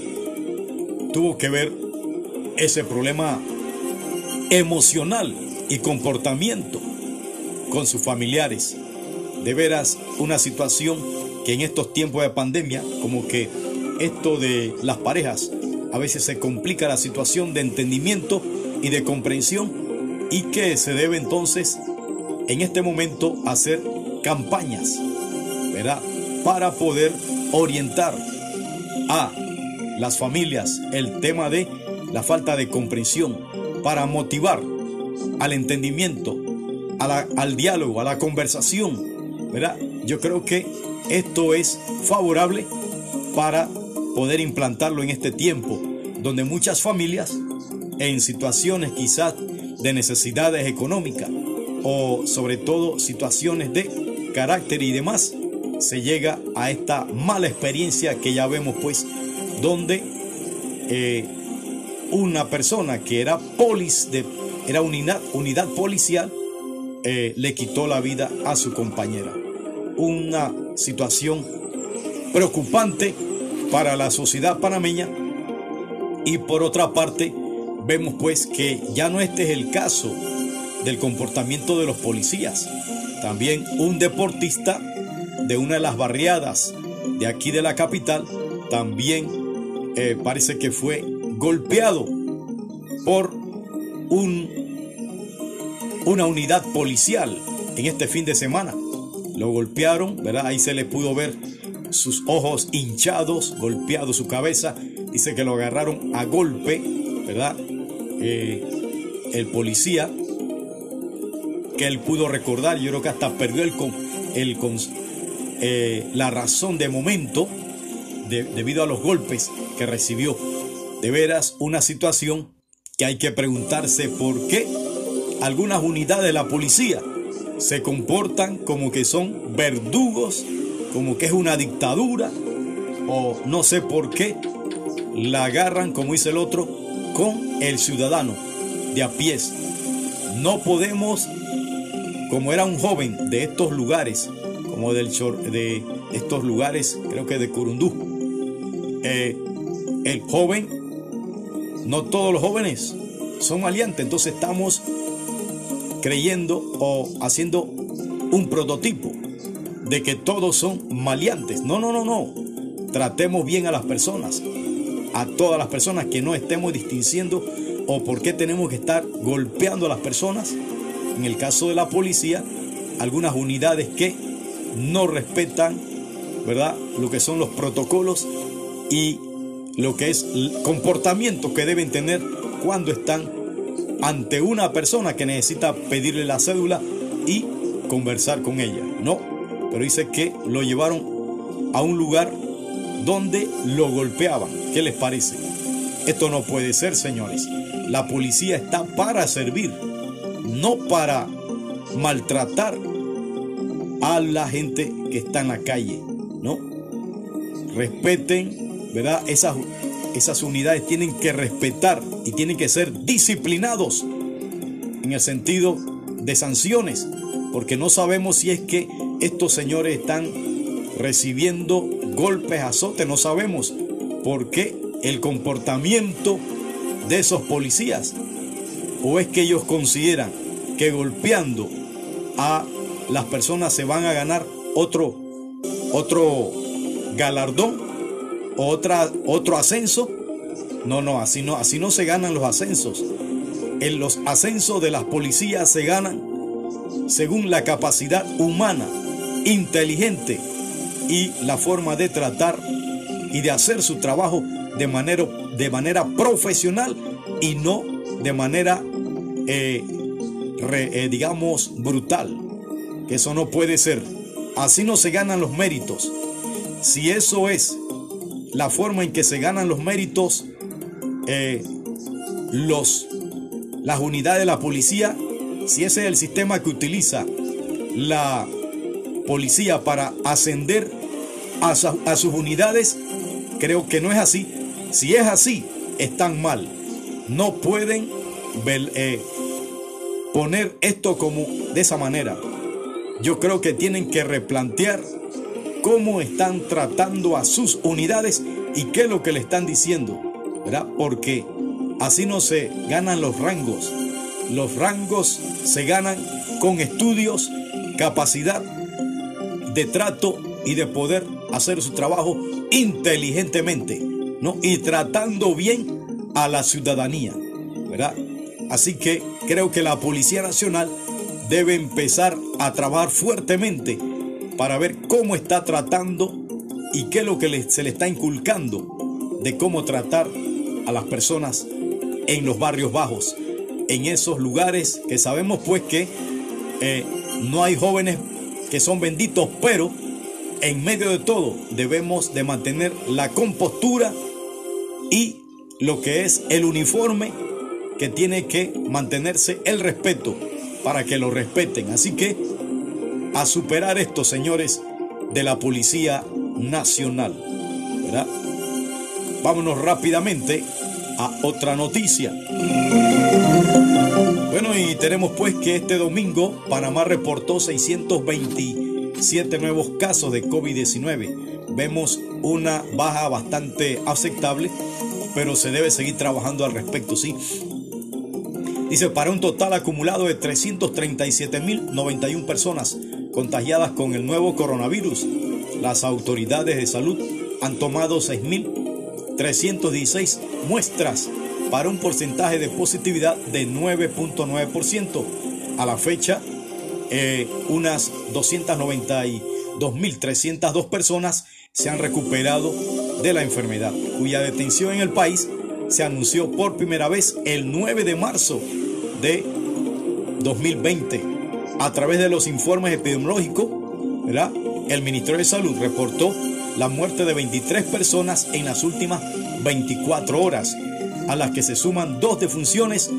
tuvo que ver ese problema emocional y comportamiento con sus familiares? De veras, una situación que en estos tiempos de pandemia, como que esto de las parejas, a veces se complica la situación de entendimiento y de comprensión y que se debe entonces en este momento hacer campañas, ¿verdad? Para poder orientar a las familias el tema de la falta de comprensión, para motivar al entendimiento, al diálogo, a la conversación, ¿verdad? Yo creo que esto es favorable para poder implantarlo en este tiempo, donde muchas familias en situaciones quizás de necesidades económicas o sobre todo situaciones de carácter y demás, se llega a esta mala experiencia que ya vemos pues, donde eh, una persona que era polis era unidad policial, eh, le quitó la vida a su compañera. Una situación preocupante para la sociedad panameña y por otra parte vemos pues que ya no este es el caso del comportamiento de los policías. También un deportista de una de las barriadas de aquí de la capital también eh, parece que fue golpeado por un, una unidad policial en este fin de semana. Lo golpearon, ¿verdad? Ahí se le pudo ver sus ojos hinchados, golpeado su cabeza. Dice que lo agarraron a golpe, ¿verdad? Eh, el policía que él pudo recordar, yo creo que hasta perdió el, el, eh, la razón de momento debido a los golpes que recibió. De veras, una situación que hay que preguntarse por qué algunas unidades de la policía se comportan como que son verdugos, como que es una dictadura, o no sé por qué la agarran, como dice el otro, con el ciudadano de a pies. No podemos, como era un joven de estos lugares, como del de estos lugares, creo que de Curundú, eh, el joven, no todos los jóvenes son maleantes, entonces estamos creyendo o haciendo un prototipo de que todos son maleantes. No, no, no, no. Tratemos bien a las personas a todas las personas, que no estemos distinguiendo o por qué tenemos que estar golpeando a las personas. En el caso de la policía, algunas unidades que no respetan, ¿verdad? Lo que son los protocolos y lo que es el comportamiento que deben tener cuando están ante una persona que necesita pedirle la cédula y conversar con ella. No, pero dice que lo llevaron a un lugar donde lo golpeaban. ¿Qué les parece? Esto no puede ser, señores. La policía está para servir, no para maltratar a la gente que está en la calle, ¿no? Respeten, ¿verdad? Esas, esas unidades tienen que respetar y tienen que ser disciplinados en el sentido de sanciones, porque no sabemos si es que estos señores están recibiendo golpes, azotes, no sabemos por qué el comportamiento de esos policías, o es que ellos consideran que golpeando a las personas se van a ganar otro, otro galardón, otra, otro ascenso. No, no, así no, así no se ganan los ascensos. En los ascensos de las policías se ganan según la capacidad humana, inteligente y la forma de tratar y de hacer su trabajo de manera, de manera profesional y no de manera, eh, re- eh, digamos, brutal. Eso no puede ser. Así no se ganan los méritos. Si eso es la forma en que se ganan los méritos, eh, los, las unidades de la policía, si ese es el sistema que utiliza la policía para ascender a, sus unidades, creo que no es así. Si es así, están mal. No pueden eh, poner esto como de esa manera. Yo creo que tienen que replantear cómo están tratando a sus unidades y qué es lo que le están diciendo, Porque así no se ganan los rangos. Los rangos se ganan con estudios, capacidad de trato y de poder hacer su trabajo inteligentemente, ¿no? Y tratando bien a la ciudadanía, ¿verdad? Así que creo que la Policía Nacional debe empezar a trabajar fuertemente para ver cómo está tratando y qué es lo que se le está inculcando de cómo tratar a las personas en los barrios bajos, en esos lugares que sabemos pues que eh, no hay jóvenes que son benditos, pero en medio de todo debemos de mantener la compostura y lo que es el uniforme que tiene que mantenerse el respeto para que lo respeten. Así que a superar esto, señores de la Policía Nacional. ¿verdad? Vámonos rápidamente a otra noticia. Bueno, y tenemos pues que este domingo Panamá reportó 627 nuevos casos de COVID-19. Vemos una baja bastante aceptable, pero se debe seguir trabajando al respecto, ¿sí? Dice, para un total acumulado de 337.091 personas contagiadas con el nuevo coronavirus, las autoridades de salud han tomado 6.316 muestras para un porcentaje de positividad de 9.9%. A la fecha, eh, unas 292.302 personas se han recuperado de la enfermedad, cuya detención en el país se anunció por primera vez el 9 de marzo de 2020. A través de los informes epidemiológicos, el Ministerio de Salud reportó la muerte de 23 personas en las últimas 24 horas, a las que se suman dos defunciones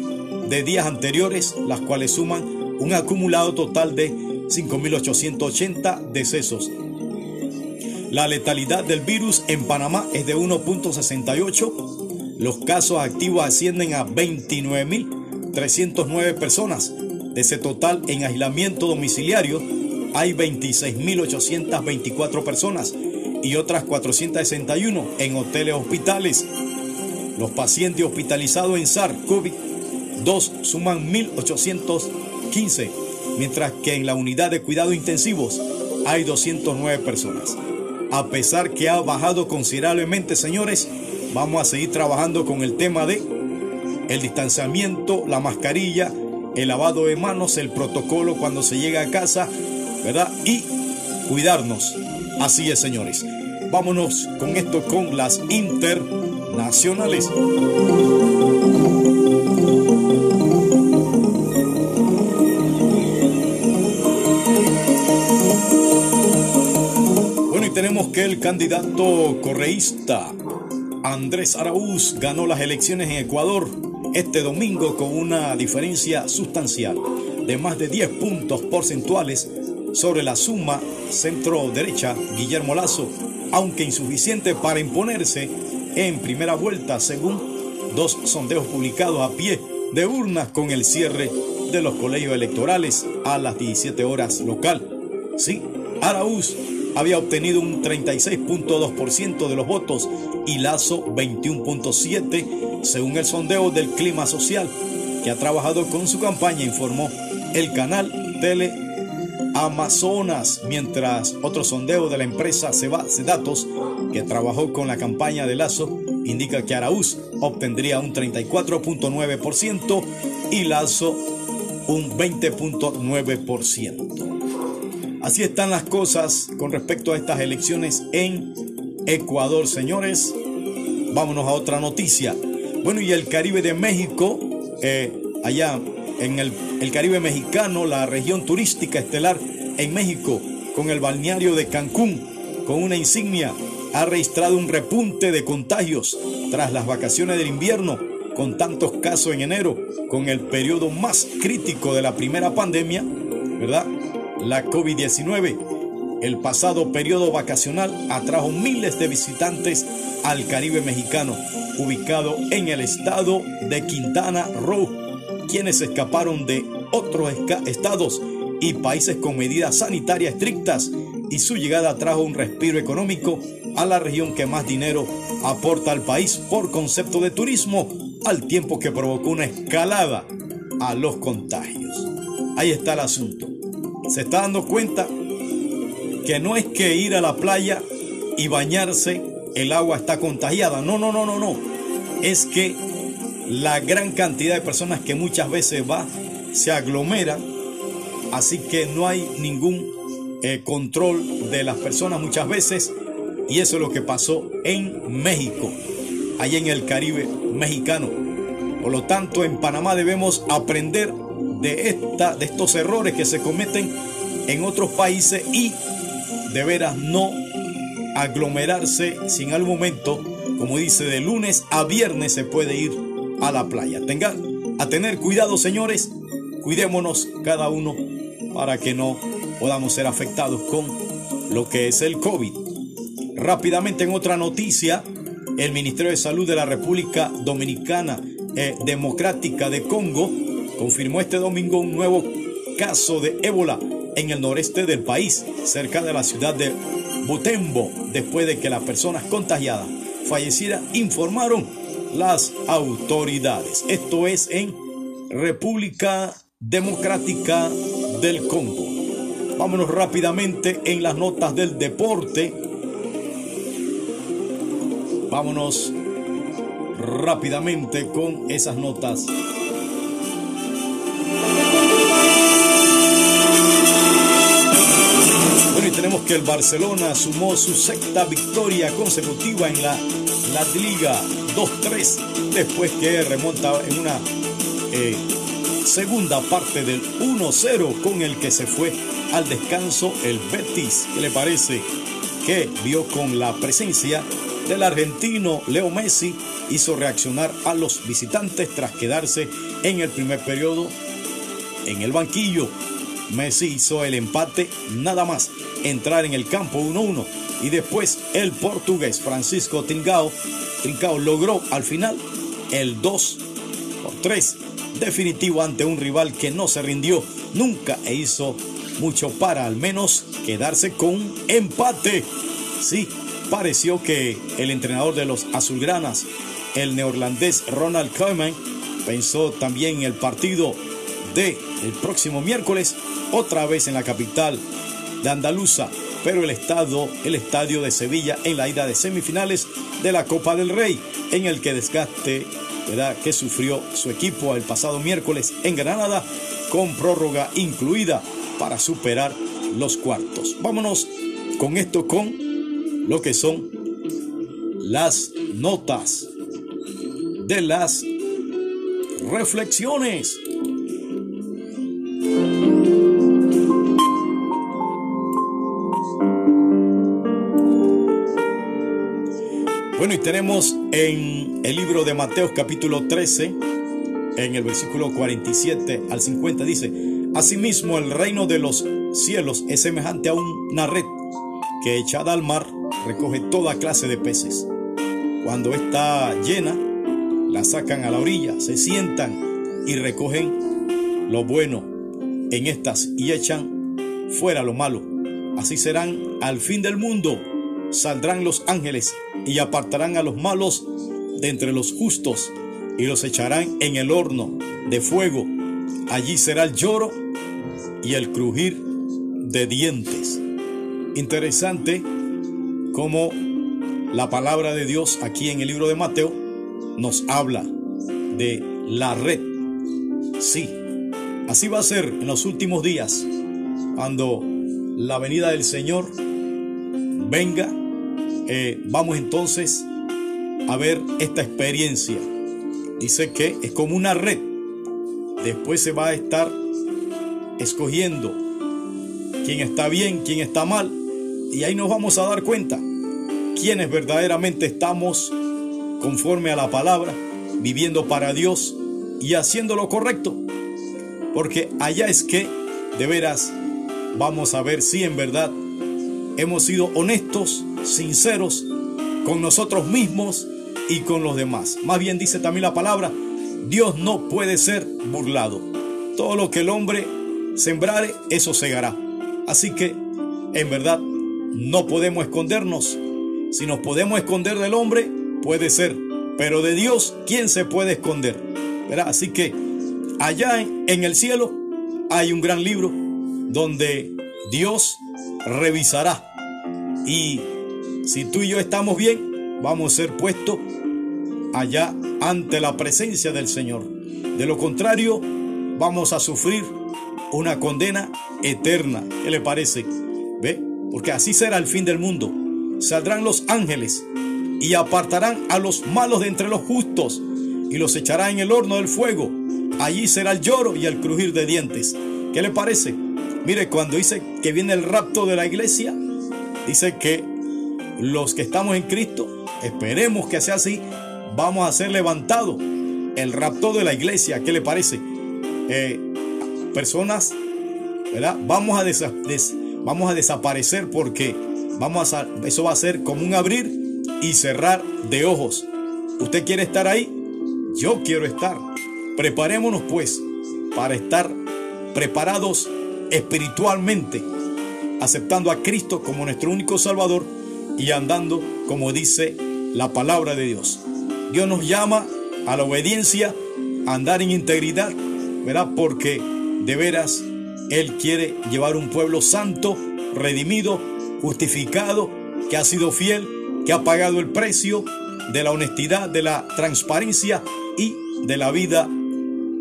de días anteriores, las cuales suman un acumulado total de 5.880 decesos. La letalidad del virus en Panamá es de 1.68. Los casos activos ascienden a 29.309 personas. De ese total, en aislamiento domiciliario hay 26.824 personas y otras 461 en hoteles hospitales. Los pacientes hospitalizados en SARS-CoV-2 suman 1.815, mientras que en la unidad de cuidados intensivos hay 209 personas. A pesar que ha bajado considerablemente, señores, vamos a seguir trabajando con el tema de el distanciamiento, la mascarilla, el lavado de manos, el protocolo cuando se llega a casa, ¿verdad? Y cuidarnos. Así es, señores. Vámonos con esto con las nacionales. Bueno, y tenemos que el candidato correísta Andrés Araúz ganó las elecciones en Ecuador este domingo con una diferencia sustancial de más de 10 puntos porcentuales sobre la suma centro-derecha Guillermo Lazo, aunque insuficiente para imponerse en primera vuelta según dos sondeos publicados a pie de urnas con el cierre de los colegios electorales a las 17 horas local. Sí, Araúz había obtenido un 36.2% de los votos y Lazo 21.7% según el sondeo del clima social que ha trabajado con su campaña, informó el canal Tele Amazonas, mientras otro sondeo de la empresa Datos, que trabajó con la campaña de Lazo, indica que Araúz obtendría un 34.9% y Lazo un 20.9%. Así están las cosas con respecto a estas elecciones en Ecuador, señores. Vámonos a otra noticia. Bueno, y el Caribe de México, eh, allá en el Caribe mexicano, la región turística estelar en México, con el balneario de Cancún, con una insignia, ha registrado un repunte de contagios tras las vacaciones del invierno, con tantos casos en enero, con el periodo más crítico de la primera pandemia, ¿verdad? La COVID-19. El pasado periodo vacacional atrajo miles de visitantes al Caribe mexicano, ubicado en el estado de Quintana Roo, quienes escaparon de otros estados y países con medidas sanitarias estrictas y su llegada trajo un respiro económico a la región que más dinero aporta al país por concepto de turismo, al tiempo que provocó una escalada a los contagios. Ahí está el asunto. Se está dando cuenta que no es que ir a la playa y bañarse, el agua está contagiada. No, no, no, no, no. Es que la gran cantidad de personas que muchas veces va, se aglomeran así que no hay ningún eh, control de las personas muchas veces y eso es lo que pasó en México, allá en el Caribe mexicano. Por lo tanto, en Panamá debemos aprender de, esta, de estos errores que se cometen en otros países y de veras no aglomerarse si en algún momento, como dice, de lunes a viernes se puede ir a la playa. Tengan a tener cuidado, señores. Cuidémonos cada uno para que no podamos ser afectados con lo que es el COVID. Rápidamente en otra noticia, el Ministerio de Salud de la República Dominicana eh, Democrática de Congo confirmó este domingo un nuevo caso de ébola en el noreste del país, cerca de la ciudad de Butembo, después de que las personas contagiadas fallecieran, informaron las autoridades. Esto es en República Democrática del Congo. Vámonos rápidamente en las notas del deporte. Vámonos rápidamente con esas notas. Bueno, y tenemos que el Barcelona sumó su sexta victoria consecutiva en la, la Liga 2-3 después que remonta en una eh, segunda parte del 1-0 con el que se fue al descanso el Betis. ¿Qué le parece? Que vio con la presencia del argentino Leo Messi hizo reaccionar a los visitantes tras quedarse en el primer periodo en el banquillo. Messi hizo el empate nada más entrar en el campo 1-1 y después el portugués Francisco Trincao, Trincao logró al final el 2 por 3 definitivo ante un rival que no se rindió nunca e hizo mucho para al menos quedarse con empate. Sí, pareció que el entrenador de los azulgranas, el neerlandés Ronald Koeman, pensó también en el partido de el próximo miércoles, otra vez en la capital de Andaluza, pero el estado, el estadio de Sevilla en la ida de semifinales de la Copa del Rey, en el que desgaste que sufrió su equipo el pasado miércoles en Granada con prórroga incluida para superar los cuartos. Vámonos con esto, con lo que son las notas de las reflexiones. Tenemos en el libro de Mateo capítulo 13, en el versículo 47 al 50, dice, Asimismo el reino de los cielos es semejante a una red que echada al mar recoge toda clase de peces. Cuando está llena, la sacan a la orilla, se sientan y recogen lo bueno en estas y echan fuera lo malo. Así serán al fin del mundo. Saldrán los ángeles y apartarán a los malos de entre los justos y los echarán en el horno de fuego. Allí será el lloro y el crujir de dientes. Interesante cómo la palabra de Dios aquí en el libro de Mateo nos habla de la red. Sí, así va a ser en los últimos días, cuando la venida del Señor venga, eh, vamos entonces a ver esta experiencia. Dice que es como una red. Después se va a estar escogiendo quién está bien, quién está mal. Y ahí nos vamos a dar cuenta quiénes verdaderamente estamos conforme a la palabra, viviendo para Dios y haciendo lo correcto. Porque allá es que, de veras, vamos a ver si en verdad hemos sido honestos, sinceros con nosotros mismos y con los demás. Más bien dice también la palabra, Dios no puede ser burlado. Todo lo que el hombre sembrare, eso segará. Así que, en verdad, no podemos escondernos. Si nos podemos esconder del hombre, puede ser. Pero de Dios, ¿quién se puede esconder? ¿Verdad? Así que allá en el cielo hay un gran libro donde Dios revisará. Y si tú y yo estamos bien, vamos a ser puestos allá ante la presencia del Señor. De lo contrario, vamos a sufrir una condena eterna. ¿Qué le parece? ¿Ve? Porque así será el fin del mundo. Saldrán los ángeles y apartarán a los malos de entre los justos y los echará en el horno del fuego. Allí será el lloro y el crujir de dientes. ¿Qué le parece? Mire, cuando dice que viene el rapto de la iglesia, dice que los que estamos en Cristo, esperemos que sea así, vamos a ser levantados. El rapto de la iglesia, ¿qué le parece? Eh, personas, ¿verdad? Vamos a, desaparecer porque vamos a, eso va a ser como un abrir y cerrar de ojos. ¿Usted quiere estar ahí? Yo quiero estar. Preparémonos pues para estar preparados espiritualmente, aceptando a Cristo como nuestro único Salvador y andando como dice la palabra de Dios. Dios nos llama a la obediencia, a andar en integridad, ¿verdad? Porque de veras Él quiere llevar un pueblo santo, redimido, justificado, que ha sido fiel, que ha pagado el precio de la honestidad, de la transparencia y de la vida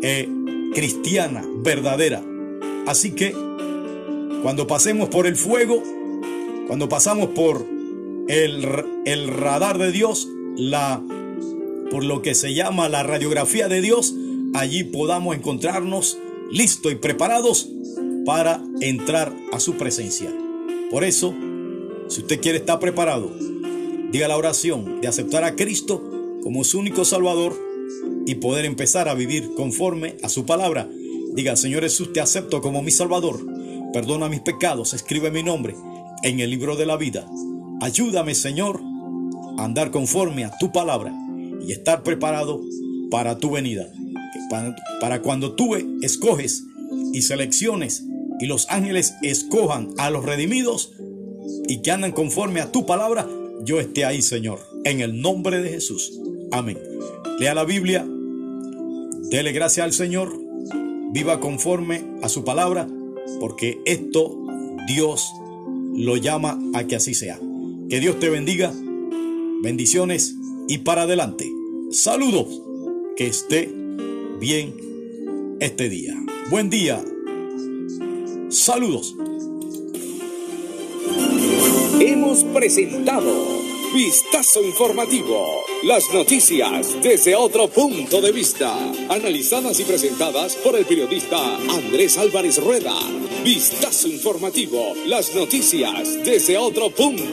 eh, cristiana verdadera. Así que cuando pasemos por el fuego, cuando pasamos por el, el radar de Dios, la, por lo que se llama la radiografía de Dios, allí podamos encontrarnos listos y preparados para entrar a su presencia. Por eso, si usted quiere estar preparado, diga la oración de aceptar a Cristo como su único Salvador y poder empezar a vivir conforme a su palabra. Diga, Señor Jesús, te acepto como mi Salvador. Perdona mis pecados, escribe mi nombre en el libro de la vida. Ayúdame, Señor, a andar conforme a tu palabra y estar preparado para tu venida. Para, cuando tú escoges y selecciones y los ángeles escojan a los redimidos y que andan conforme a tu palabra, yo esté ahí, Señor, en el nombre de Jesús. Amén. Lea la Biblia, dele gracias al Señor, viva conforme a su palabra, porque esto Dios lo llama a que así sea. Que Dios te bendiga, bendiciones y para adelante. Saludos, que esté bien este día. Buen día. Saludos. Hemos presentado Vistazo Informativo. Las noticias desde otro punto de vista. Analizadas y presentadas por el periodista Andrés Álvarez Rueda. Vistazo Informativo. Las noticias desde otro punto